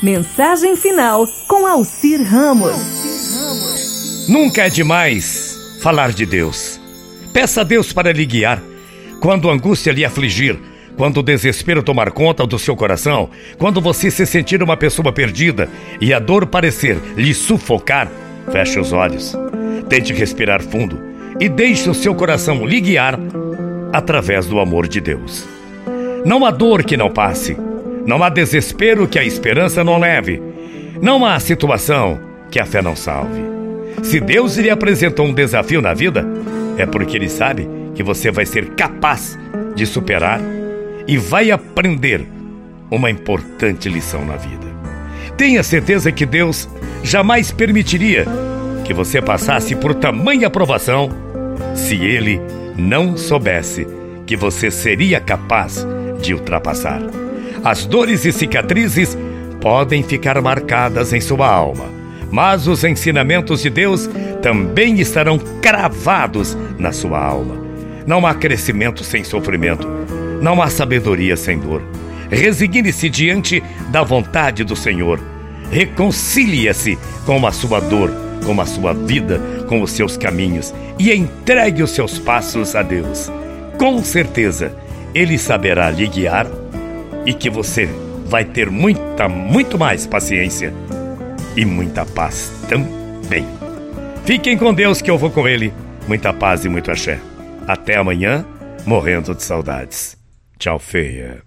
Mensagem final com Alcir Ramos. Nunca é demais falar de Deus. Peça a Deus para lhe guiar. Quando a angústia lhe afligir, quando o desespero tomar conta do seu coração, quando você se sentir uma pessoa perdida e a dor parecer lhe sufocar, feche os olhos. Tente respirar fundo e deixe o seu coração lhe guiar através do amor de Deus. Não há dor que não passe não há desespero que a esperança não leve. Não há situação que a fé não salve. Se Deus lhe apresentou um desafio na vida, é porque Ele sabe que você vai ser capaz de superar e vai aprender uma importante lição na vida. Tenha certeza que Deus jamais permitiria que você passasse por tamanha provação se Ele não soubesse que você seria capaz de ultrapassar. As dores e cicatrizes podem ficar marcadas em sua alma, mas os ensinamentos de Deus também estarão cravados na sua alma. Não há crescimento sem sofrimento, não há sabedoria sem dor. Resigne-se diante da vontade do Senhor. Reconcilie-se com a sua dor, com a sua vida, com os seus caminhos e entregue os seus passos a Deus. Com certeza, Ele saberá lhe guiar e que você vai ter muita, muito mais paciência e muita paz também. Fiquem com Deus que eu vou com Ele. Muita paz e muito axé. Até amanhã, morrendo de saudades. Tchau, feia.